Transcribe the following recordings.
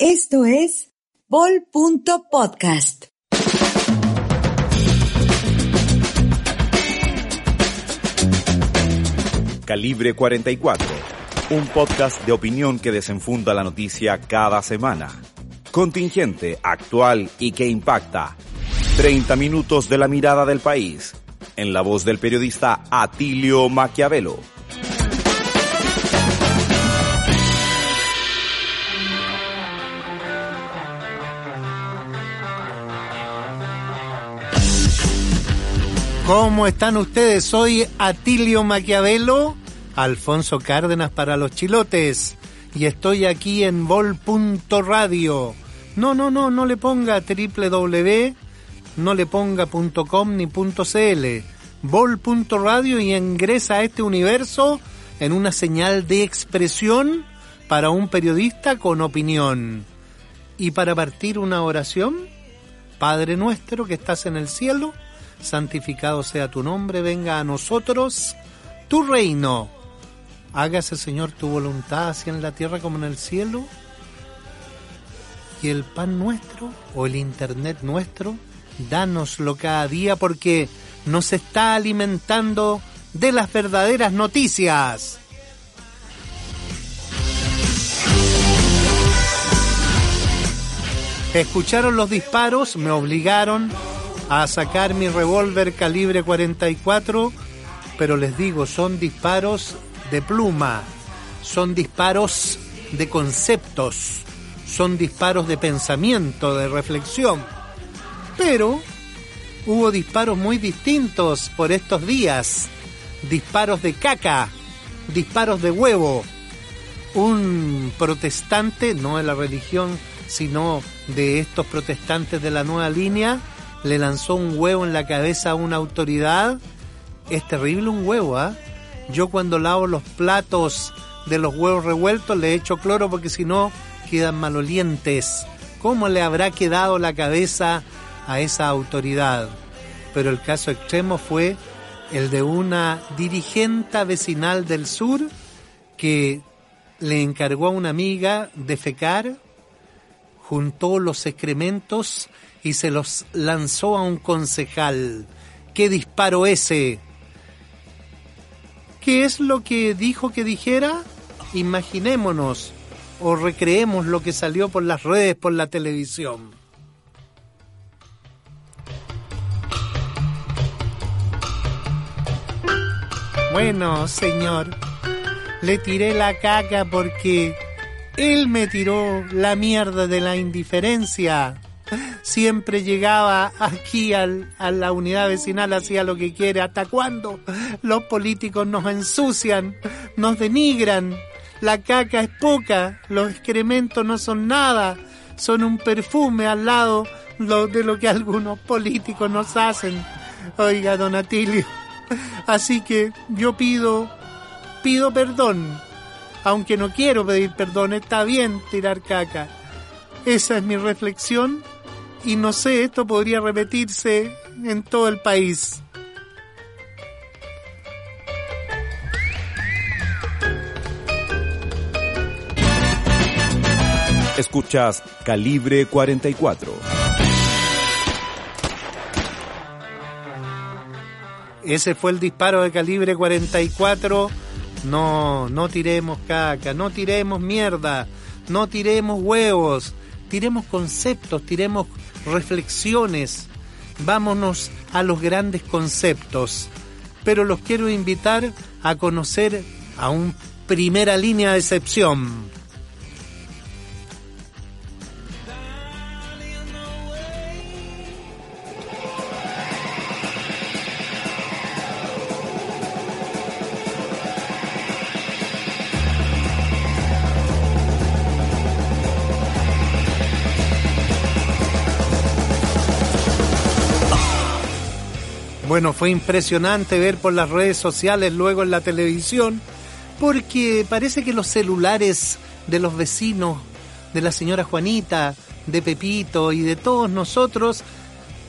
Esto es Bol.podcast. Calibre 44, un podcast de opinión que desenfunda la noticia cada semana. Contingente, actual y que impacta. 30 minutos de la mirada del país. En la voz del periodista Atilio Maquiavelo. ¿Cómo están ustedes? Soy Atilio Maquiavelo, Alfonso Cárdenas para los chilotes, y estoy aquí en vol.radio. No, no, no, no le ponga www, no le ponga .com ni .cl. vol.radio y ingresa a este universo en una señal de expresión para un periodista con opinión. Y para partir una oración, Padre nuestro que estás en el cielo, santificado sea tu nombre, venga a nosotros tu reino. Hágase, Señor, tu voluntad, así en la tierra como en el cielo. Y el pan nuestro o el internet nuestro, dánoslo cada día porque nos está alimentando de las verdaderas noticias. Escucharon los disparos, me obligaron a sacar mi revólver calibre 44, pero les digo, son disparos de pluma, son disparos de conceptos, son disparos de pensamiento, de reflexión. Pero hubo disparos muy distintos por estos días, disparos de caca, disparos de huevo. Un protestante, no de la religión, sino de estos protestantes de la nueva línea, le lanzó un huevo en la cabeza a una autoridad. Es terrible un huevo, ¿ah? Yo cuando lavo los platos de los huevos revueltos le echo cloro porque si no quedan malolientes. ¿Cómo le habrá quedado la cabeza a esa autoridad? Pero el caso extremo fue el de una dirigente vecinal del sur que le encargó a una amiga defecar, juntó los excrementos y se los lanzó a un concejal. ¿Qué disparo ese? ¿Qué es lo que dijo que dijera? Imaginémonos o recreemos lo que salió por las redes, por la televisión. Bueno, señor, le tiré la caca porque él me tiró la mierda de la indiferencia siempre llegaba aquí al, a la unidad vecinal, hacía lo que quiere. ¿Hasta cuándo los políticos nos ensucian, nos denigran? La caca es poca, los excrementos no son nada, son un perfume al lado de lo que algunos políticos nos hacen. Oiga, don Atilio. Así que yo pido, pido perdón. Aunque no quiero pedir perdón, está bien tirar caca. Esa es mi reflexión y no sé, esto podría repetirse en todo el país. Escuchas Calibre 44. Ese fue el disparo de calibre 44. No, no tiremos caca, no tiremos mierda, no tiremos huevos, tiremos conceptos, tiremos reflexiones, vámonos a los grandes conceptos, pero los quiero invitar a conocer a un primera línea de excepción. Bueno, fue impresionante ver por las redes sociales, luego en la televisión, porque parece que los celulares de los vecinos, de la señora Juanita, de Pepito y de todos nosotros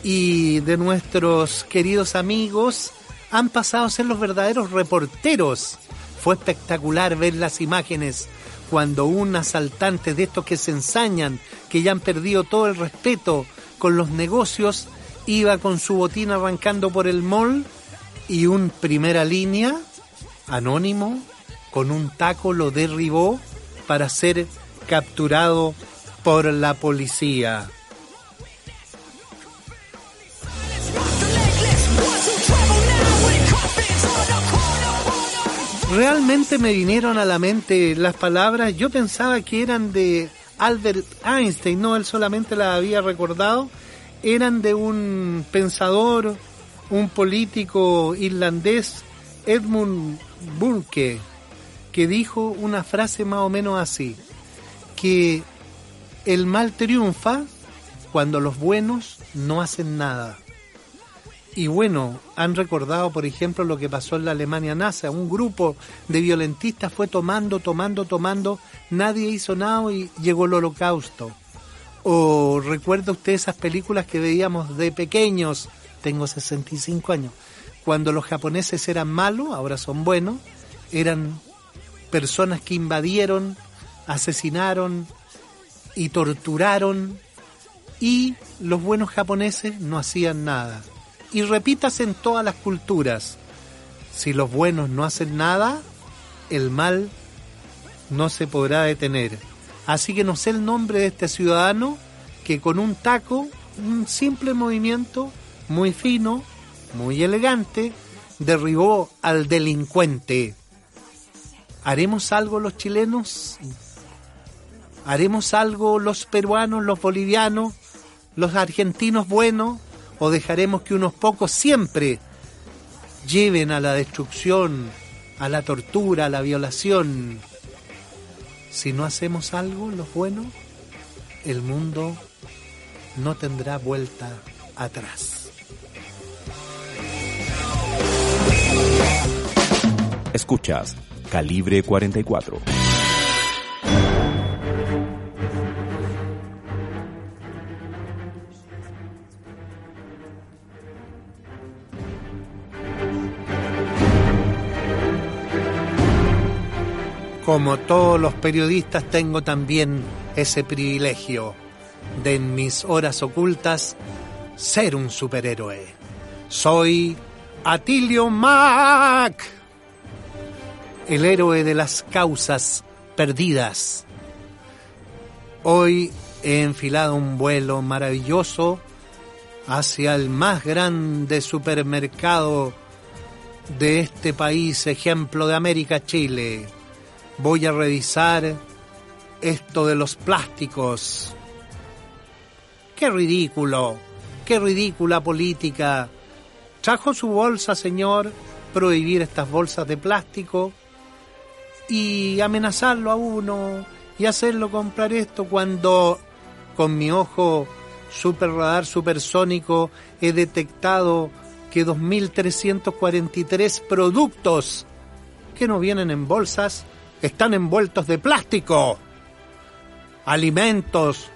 y de nuestros queridos amigos han pasado a ser los verdaderos reporteros. Fue espectacular ver las imágenes cuando un asaltante de estos que se ensañan, que ya han perdido todo el respeto con los negocios, iba con su botín arrancando por el mall y un primera línea, anónimo, con un taco lo derribó para ser capturado por la policía. Realmente me vinieron a la mente las palabras, yo pensaba que eran de Albert Einstein, no, él solamente las había recordado, eran de un pensador, un político irlandés, Edmund Burke, que dijo una frase más o menos así, que el mal triunfa cuando los buenos no hacen nada. Y bueno, han recordado, por ejemplo, lo que pasó en la Alemania nazi. Un grupo de violentistas fue tomando, tomando, tomando, nadie hizo nada y llegó el holocausto. O recuerda usted esas películas que veíamos de pequeños, tengo 65 años, cuando los japoneses eran malos, ahora son buenos, eran personas que invadieron, asesinaron y torturaron y los buenos japoneses no hacían nada y repítase en todas las culturas. Si los buenos no hacen nada, el mal no se podrá detener. Así que no sé el nombre de este ciudadano que con un taco, un simple movimiento muy fino, muy elegante, derribó al delincuente. ¿Haremos algo los chilenos? ¿Haremos algo los peruanos, los bolivianos, los argentinos buenos? o dejaremos que unos pocos siempre lleven a la destrucción, a la tortura, a la violación. Si no hacemos algo, los buenos, el mundo no tendrá vuelta atrás. Escuchas Calibre 44. Como todos los periodistas tengo también ese privilegio de en mis horas ocultas ser un superhéroe. Soy Atilio Mac, el héroe de las causas perdidas. Hoy he enfilado un vuelo maravilloso hacia el más grande supermercado de este país, ejemplo de América Chile voy a revisar esto de los plásticos. Qué ridículo, qué ridícula política. Trajo su bolsa, señor, prohibir estas bolsas de plástico y amenazarlo a uno y hacerlo comprar esto cuando con mi ojo super radar supersónico he detectado que 2.343 productos que no vienen en bolsas están envueltos de plástico. Alimentos,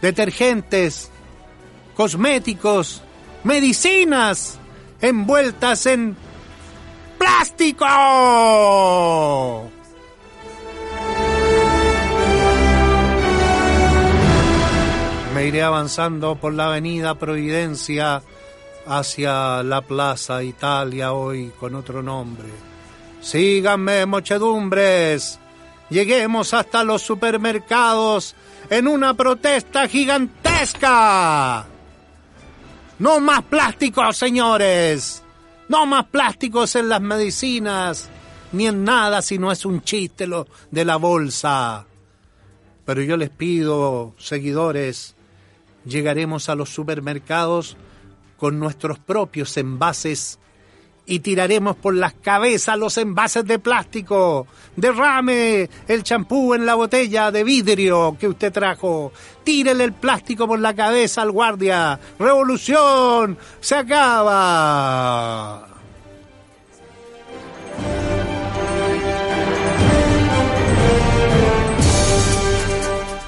detergentes, cosméticos, medicinas envueltas en plástico. Me iré avanzando por la avenida Providencia hacia la Plaza Italia hoy con otro nombre Síganme, mochedumbres. Lleguemos hasta los supermercados en una protesta gigantesca. No más plásticos, señores. No más plásticos en las medicinas, ni en nada si no es un chiste lo de la bolsa. Pero yo les pido, seguidores, llegaremos a los supermercados con nuestros propios envases y tiraremos por las cabezas los envases de plástico. Derrame el champú en la botella de vidrio que usted trajo. Tírele el plástico por la cabeza al guardia. Revolución se acaba.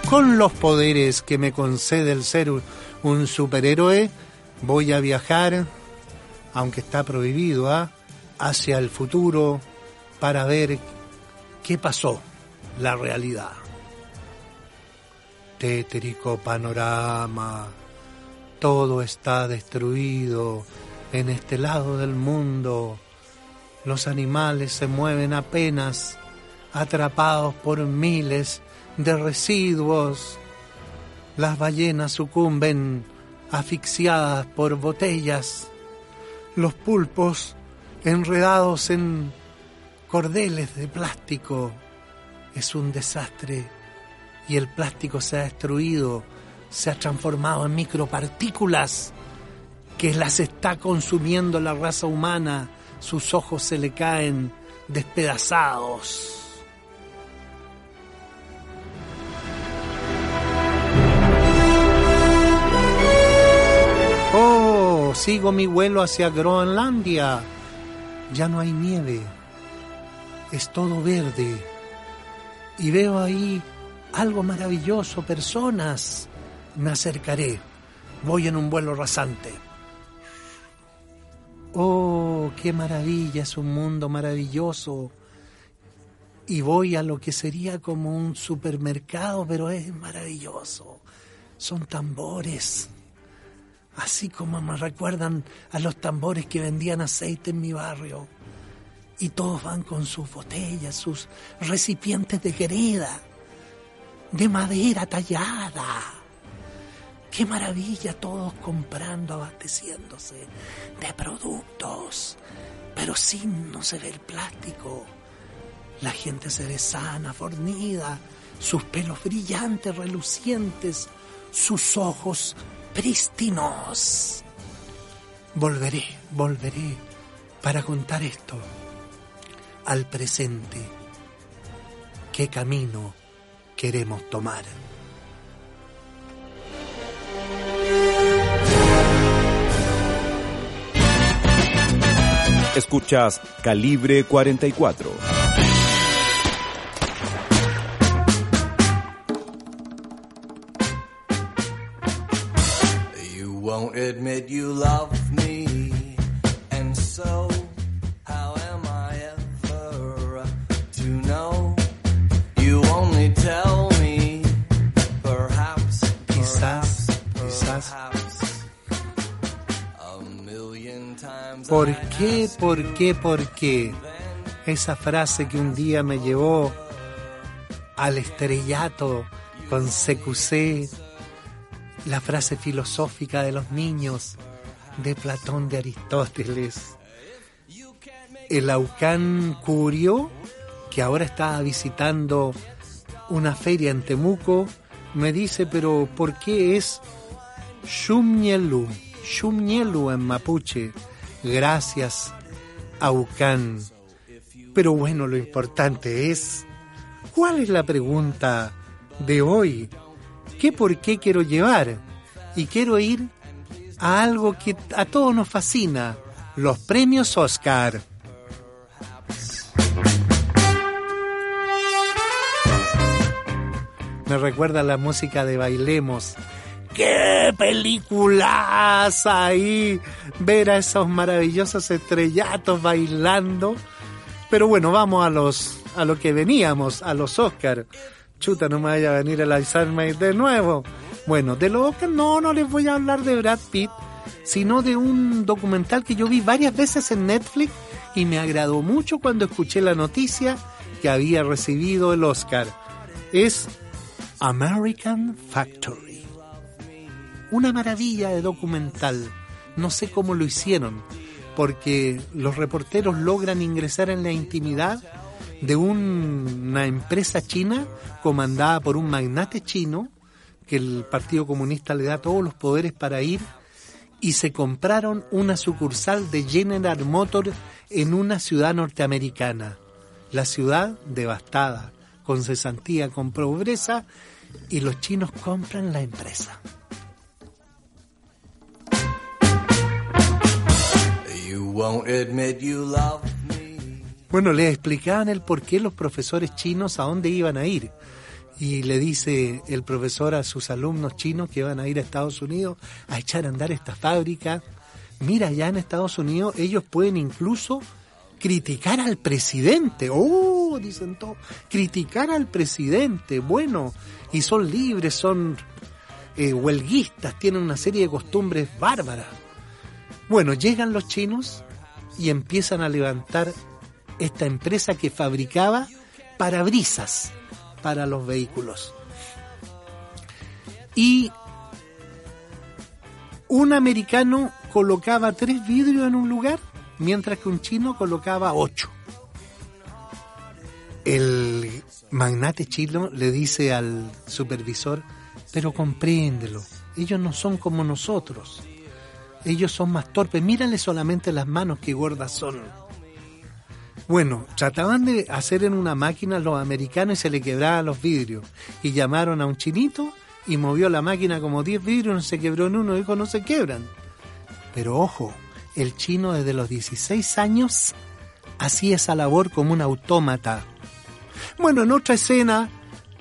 Con los poderes que me concede el ser un superhéroe, voy a viajar aunque está prohibido, ¿ah? hacia el futuro para ver qué pasó, la realidad. Tétrico panorama, todo está destruido en este lado del mundo. Los animales se mueven apenas atrapados por miles de residuos. Las ballenas sucumben asfixiadas por botellas los pulpos enredados en cordeles de plástico. Es un desastre y el plástico se ha destruido, se ha transformado en micropartículas que las está consumiendo la raza humana. Sus ojos se le caen despedazados. Sigo mi vuelo hacia Groenlandia. Ya no hay nieve, es todo verde. Y veo ahí algo maravilloso, personas. Me acercaré, voy en un vuelo rasante. Oh, qué maravilla, es un mundo maravilloso. Y voy a lo que sería como un supermercado, pero es maravilloso. Son tambores así como me recuerdan a los tambores que vendían aceite en mi barrio. Y todos van con sus botellas, sus recipientes de greda, de madera tallada. Qué maravilla, todos comprando, abasteciéndose de productos, pero sin no se ve el plástico. La gente se ve sana, fornida, sus pelos brillantes, relucientes, sus ojos prístinos. Volveré, volveré para contar esto al presente. ¿Qué camino queremos tomar? Escuchas Calibre 44. Admit you love me, and so how am I ever to know? You only tell me, perhaps, quizás, quizás. ¿Por qué, por qué, por qué? Esa frase que un día me llevó al estrellato con CQC la frase filosófica de los niños de Platón de Aristóteles. El Aucán Curio, que ahora está visitando una feria en Temuco, me dice, pero ¿por qué es Shumnielu? Shumnielu en mapuche. Gracias, Aucán. Pero bueno, lo importante es, ¿cuál es la pregunta de hoy? Qué por qué quiero llevar. Y quiero ir a algo que a todos nos fascina, los premios Oscar. Me recuerda la música de Bailemos. ¡Qué películas ahí! Ver a esos maravillosos estrellatos bailando. Pero bueno, vamos a los a lo que veníamos, a los Oscar no me vaya a venir el Alzheimer de nuevo. Bueno, de lo que no, no les voy a hablar de Brad Pitt, sino de un documental que yo vi varias veces en Netflix y me agradó mucho cuando escuché la noticia que había recibido el Oscar. Es American Factory. Una maravilla de documental. No sé cómo lo hicieron, porque los reporteros logran ingresar en la intimidad de una empresa china comandada por un magnate chino que el Partido Comunista le da todos los poderes para ir y se compraron una sucursal de General Motors en una ciudad norteamericana. La ciudad devastada, con cesantía, con pobreza, y los chinos compran la empresa. Bueno, le explicaban el por qué los profesores chinos a dónde iban a ir. Y le dice el profesor a sus alumnos chinos que van a ir a Estados Unidos a echar a andar esta fábrica. Mira, ya en Estados Unidos ellos pueden incluso criticar al presidente. Oh, dicen todos, criticar al presidente. Bueno, y son libres, son eh, huelguistas, tienen una serie de costumbres bárbaras. Bueno, llegan los chinos y empiezan a levantar esta empresa que fabricaba parabrisas para los vehículos. Y un americano colocaba tres vidrios en un lugar, mientras que un chino colocaba ocho. El magnate chino le dice al supervisor, pero compréndelo, ellos no son como nosotros. Ellos son más torpes, mírale solamente las manos que gordas son. Bueno, trataban de hacer en una máquina los americanos y se le quebraban los vidrios. Y llamaron a un chinito y movió la máquina como 10 vidrios, no se quebró en uno, dijo no se quebran. Pero ojo, el chino desde los 16 años hacía esa labor como un autómata. Bueno, en otra escena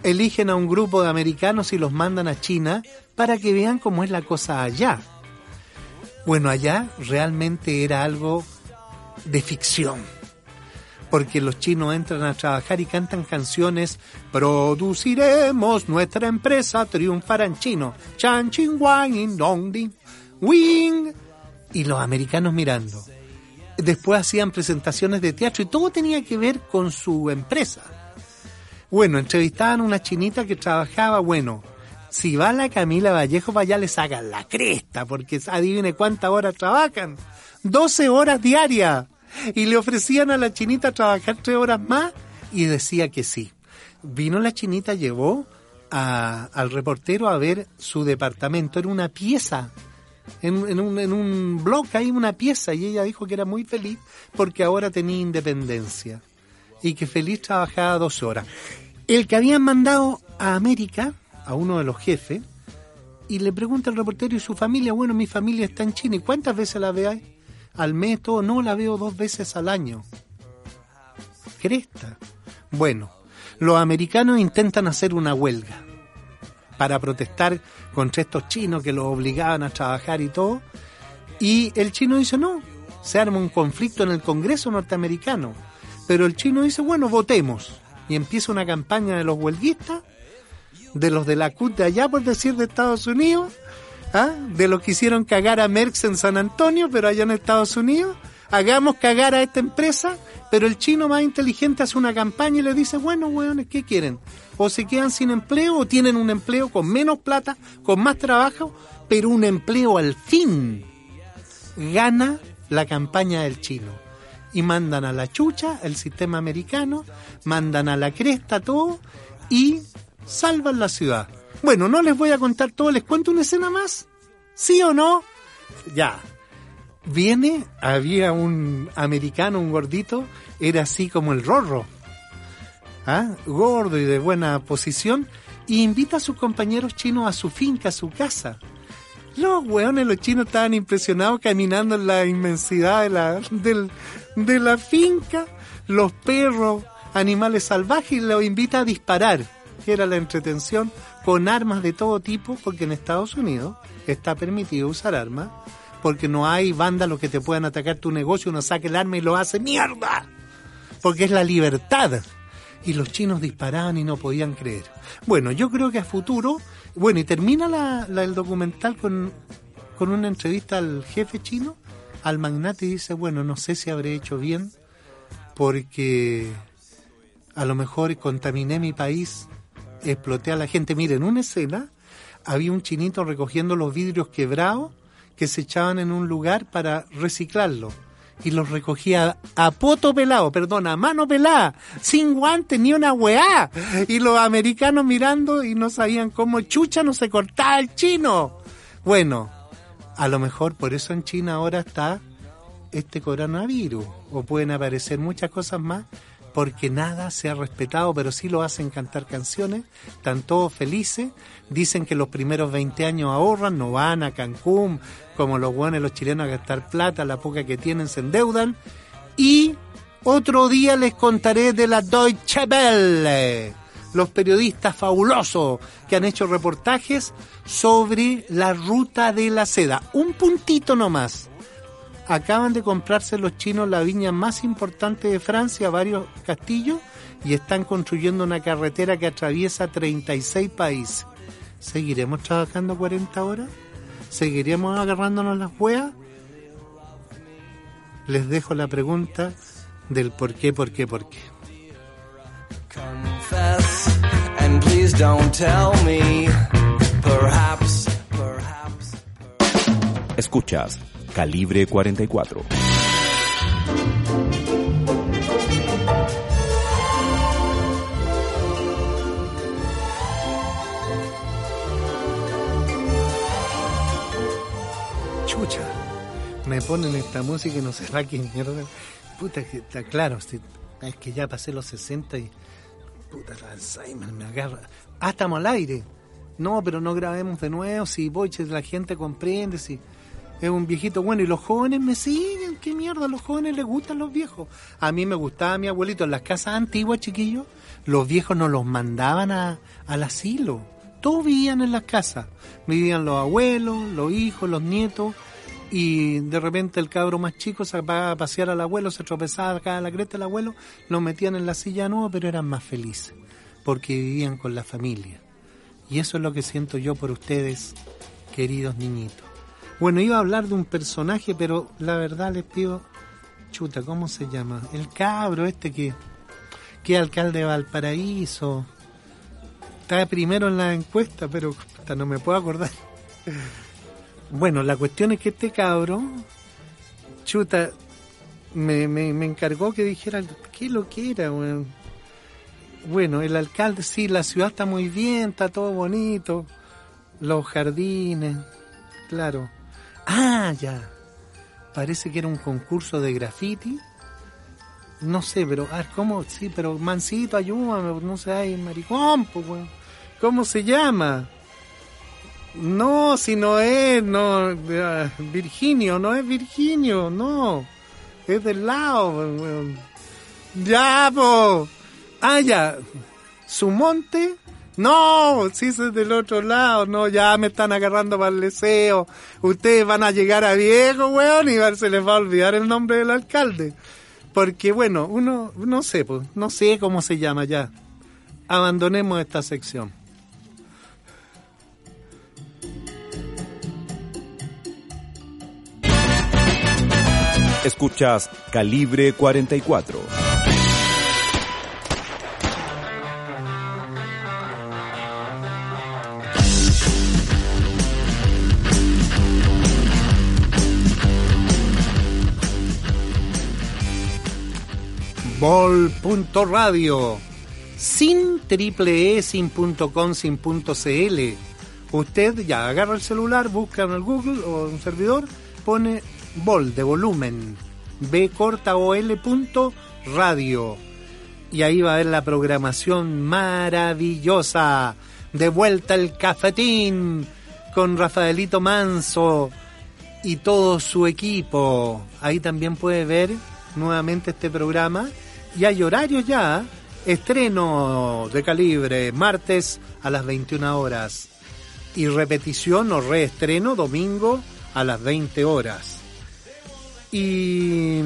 eligen a un grupo de americanos y los mandan a China para que vean cómo es la cosa allá. Bueno, allá realmente era algo de ficción porque los chinos entran a trabajar y cantan canciones, produciremos nuestra empresa, triunfará en chino, chan ching wang dong ding, wing, y los americanos mirando. Después hacían presentaciones de teatro y todo tenía que ver con su empresa. Bueno, entrevistaban a una chinita que trabajaba, bueno, si va la Camila Vallejo, vaya les hagan la cresta, porque adivine cuántas horas trabajan. 12 horas diarias y le ofrecían a la chinita trabajar tres horas más y decía que sí. Vino la chinita, llevó al reportero a ver su departamento, era una pieza, en, en, un, en un blog hay una pieza y ella dijo que era muy feliz porque ahora tenía independencia y que feliz trabajaba 12 horas. El que habían mandado a América, a uno de los jefes, y le pregunta al reportero y su familia, bueno, mi familia está en China, ¿y cuántas veces la veáis? Al mes, todo, no la veo dos veces al año. Cresta. Bueno, los americanos intentan hacer una huelga para protestar contra estos chinos que los obligaban a trabajar y todo. Y el chino dice, no, se arma un conflicto en el Congreso norteamericano. Pero el chino dice, bueno, votemos. Y empieza una campaña de los huelguistas, de los de la CUT de allá, por decir, de Estados Unidos, ¿ah? de lo que hicieron cagar a Merckx en San Antonio, pero allá en Estados Unidos. Hagamos cagar a esta empresa, pero el chino más inteligente hace una campaña y le dice, bueno, weones, ¿qué quieren? O se quedan sin empleo o tienen un empleo con menos plata, con más trabajo, pero un empleo al fin. Gana la campaña del chino. Y mandan a la chucha el sistema americano, mandan a la cresta todo y salvan la ciudad. Bueno, no les voy a contar todo, les cuento una escena más. ¿Sí o no? Ya. Viene, había un americano, un gordito, era así como el rorro. ¿Ah? Gordo y de buena posición, y invita a sus compañeros chinos a su finca, a su casa. Los weones, los chinos estaban impresionados caminando en la inmensidad de la, de la finca, los perros, animales salvajes, los invita a disparar, que era la entretención con armas de todo tipo, porque en Estados Unidos está permitido usar armas, porque no hay vándalos que te puedan atacar tu negocio, uno saca el arma y lo hace mierda, porque es la libertad. Y los chinos disparaban y no podían creer. Bueno, yo creo que a futuro, bueno, y termina la, el documental con, con una entrevista al jefe chino, al magnate, y dice, bueno, no sé si habré hecho bien, porque a lo mejor contaminé mi país exploté a la gente. Miren, en una escena había un chinito recogiendo los vidrios quebrados que se echaban en un lugar para reciclarlo. Y los recogía a poto pelado, perdón, a mano pelada, sin guantes ni una weá. Y los americanos mirando y no sabían cómo chucha no se cortaba el chino. Bueno, A lo mejor por eso en China ahora está este coronavirus, o pueden aparecer muchas cosas más, porque nada se ha respetado, pero sí lo hacen cantar canciones, están todos felices, dicen que los primeros 20 años ahorran, no van a Cancún, como los buenos los chilenos a gastar plata, la poca que tienen se endeudan, y otro día les contaré de la Deutsche Welle, los periodistas fabulosos que han hecho reportajes sobre la ruta de la seda. Un puntito nomás acaban de comprarse los chinos la viña más importante de Francia, varios castillos, y están construyendo una carretera que atraviesa 36 países. ¿Seguiremos trabajando 40 horas? ¿Seguiremos agarrándonos las hueas? Les dejo la pregunta del por qué, por qué, por qué. Escuchas Calibre 44. Chucha, me ponen esta música y no sé para qué mierda. Puta, que está claro, es que ya pasé los 60 y. Puta, el Alzheimer me agarra. Ah, estamos al aire. No, pero no grabemos de nuevo. Si voy, la gente comprende, si es un viejito bueno y los jóvenes me siguen, qué mierda, a los jóvenes les gustan los viejos. A mí me gustaba mi abuelito en las casas antiguas, chiquillos, los viejos no los mandaban a, al asilo, todos vivían en las casas, vivían los abuelos, los hijos, los nietos, y de repente el cabro más chico se va a pasear al abuelo, se tropezaba acá a la cresta del abuelo, lo metían en la silla nueva, pero eran más felices, porque vivían con la familia. Y eso es lo que siento yo por ustedes, queridos niñitos. Bueno, iba a hablar de un personaje, pero la verdad les pido, chuta, ¿cómo se llama? El cabro este que, que alcalde de Valparaíso. Está primero en la encuesta, pero no me puedo acordar. Bueno, la cuestión es que este cabro, chuta, me, me, me encargó que dijera qué lo que era, bueno, el alcalde, sí, la ciudad está muy bien, está todo bonito, los jardines, claro Ah, ya. Parece que era un concurso de graffiti. No sé, pero, ah, ¿cómo? Sí, pero Mancito, ayúdame, no sé, ay, maricón, pues, ¿Cómo se llama? No, si no es, no, ah, Virginio, no es Virginio, no. Es del lado, weón. Ya, po. Ah, ya. Su monte no, si es del otro lado, no, ya me están agarrando para el deseo. Ustedes van a llegar a viejo, weón, y se les va a olvidar el nombre del alcalde. Porque, bueno, uno, no sé, pues, no sé cómo se llama ya. Abandonemos esta sección. Escuchas Calibre 44. Bol.radio. Sin triple E, sin punto com, sin punto CL. Usted ya agarra el celular, busca en el Google o un servidor, pone Bol de volumen, B corta o L punto radio. Y ahí va a ver la programación maravillosa. De vuelta el cafetín con Rafaelito Manso y todo su equipo. Ahí también puede ver nuevamente este programa y hay horarios ya. Estreno de calibre martes a las 21 horas y repetición o reestreno domingo a las 20 horas. Y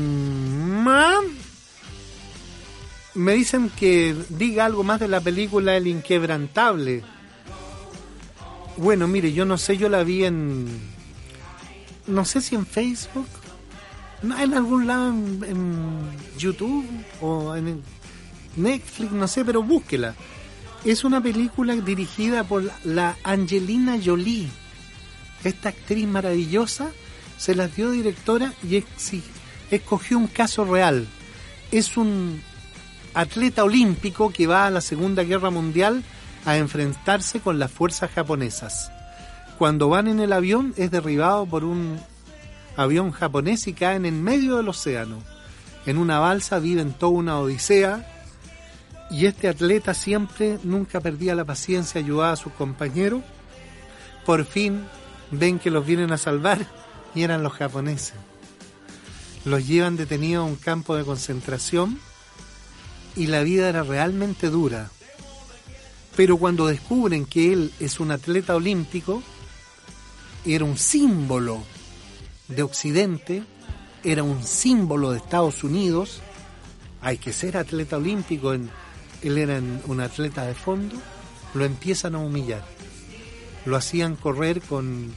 me dicen que diga algo más de la película El Inquebrantable. Bueno, mire, yo no sé, yo la vi en no sé si en Facebook en algún lado en, YouTube o en Netflix, no sé, pero búsquela. Es una película dirigida por la Angelina Jolie. Esta actriz maravillosa se la dio directora y escogió un caso real. Es un atleta olímpico que va a la Segunda Guerra Mundial a enfrentarse con las fuerzas japonesas. cuando van en el avión es derribado por un avión japonés y caen en medio del océano. En una balsa viven toda una odisea y este atleta siempre nunca perdía la paciencia, ayudaba a sus compañeros. Por fin ven que los vienen a salvar y eran los japoneses. Los llevan detenidos a un campo de concentración y la vida era realmente dura. Pero cuando descubren que él es un atleta olímpico, era un símbolo de Occidente, era un símbolo de Estados Unidos, hay que ser atleta olímpico, él era un atleta de fondo, lo empiezan a humillar. Lo hacían correr con,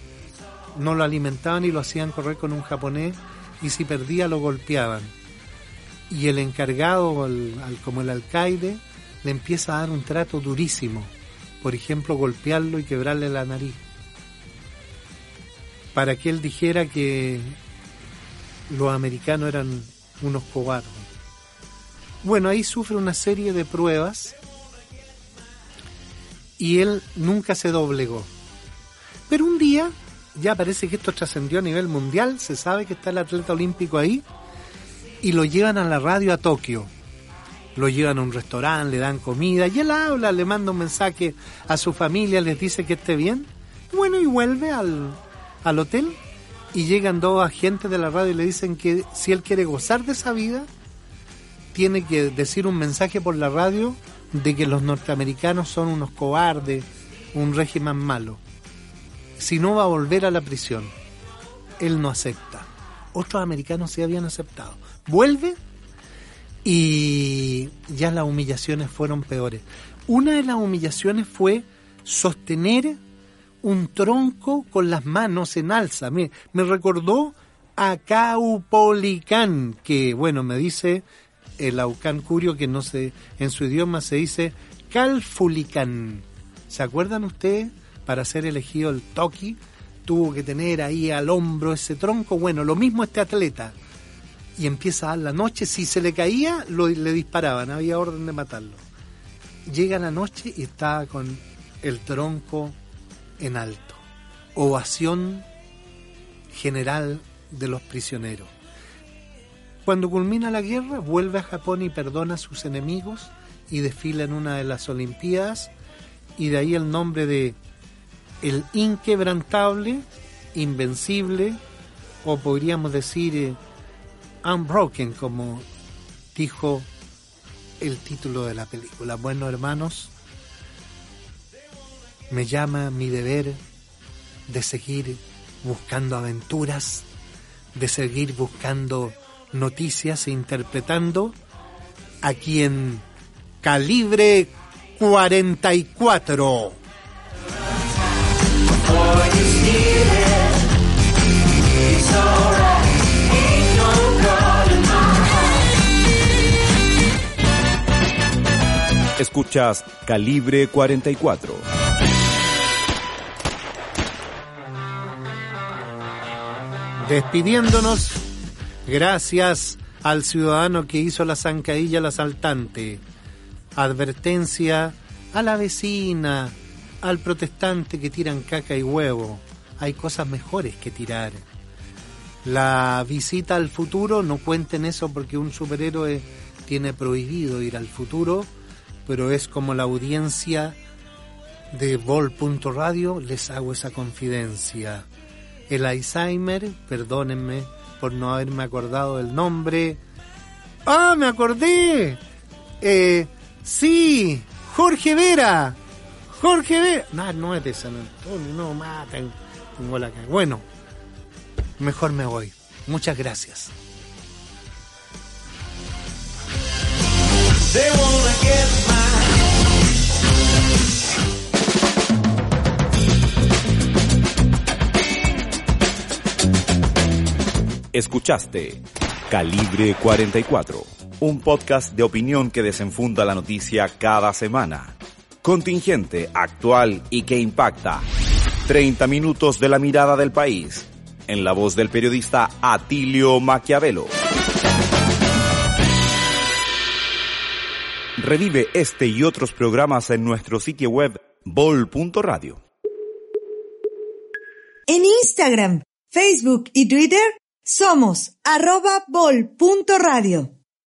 no lo alimentaban y lo hacían correr con un japonés y si perdía lo golpeaban. Y el encargado, como el alcaide, le empieza a dar un trato durísimo. Por ejemplo, golpearlo y quebrarle la nariz. Para que él dijera que los americanos eran unos cobardes. Bueno, ahí sufre una serie de pruebas y él nunca se doblegó. Pero un día, ya parece que esto trascendió a nivel mundial, se sabe que está el atleta olímpico ahí, y lo llevan a la radio a Tokio. Lo llevan a un restaurante, le dan comida, y él habla, le manda un mensaje a su familia, les dice que esté bien. Bueno, y vuelve al, al hotel y llegan dos agentes de la radio y le dicen que si él quiere gozar de esa vida, tiene que decir un mensaje por la radio de que los norteamericanos son unos cobardes, un régimen malo. Si no va a volver a la prisión. Él no acepta. Otros americanos sí habían aceptado. Vuelve y ya las humillaciones fueron peores. Una de las humillaciones fue sostener un tronco con las manos en alza. Me, me recordó a Caupolicán, que bueno, me dice el Aucán Curio que no sé, en su idioma se dice Calfulicán. ¿Se acuerdan ustedes? Para ser elegido el Toki, tuvo que tener ahí al hombro ese tronco. Bueno, lo mismo este atleta. Y empieza a dar la noche, si se le caía, lo, le disparaban, había orden de matarlo. Llega la noche y está con el tronco en alto. Ovación general de los prisioneros. Cuando culmina la guerra, vuelve a Japón y perdona a sus enemigos y desfila en una de las Olimpiadas y de ahí el nombre de el inquebrantable, invencible o podríamos decir eh, unbroken como dijo el título de la película. Bueno, hermanos, me llama mi deber de seguir buscando aventuras, de seguir buscando noticias e interpretando aquí en Calibre 44. Escuchas Calibre 44. Despidiéndonos, gracias al ciudadano que hizo la zancadilla al asaltante. Advertencia a la vecina, al protestante que tiran caca y huevo. Hay cosas mejores que tirar. La visita al futuro, no cuenten eso porque un superhéroe tiene prohibido ir al futuro pero es como la audiencia de Vol.radio, les hago esa confidencia. El Alzheimer, perdónenme por no haberme acordado del nombre. ¡Ah, me acordé! Eh, sí, Jorge Vera. Jorge Vera. No, no es de San Antonio, no maten. Bueno, mejor me voy. Muchas gracias. Escuchaste Calibre 44, un podcast de opinión que desenfunda la noticia cada semana. Contingente, actual y que impacta. 30 minutos de la mirada del país, en la voz del periodista Atilio Maquiavelo. Revive este y otros programas en nuestro sitio web bol.radio. En Instagram, Facebook y Twitter somos arroba bol.radio.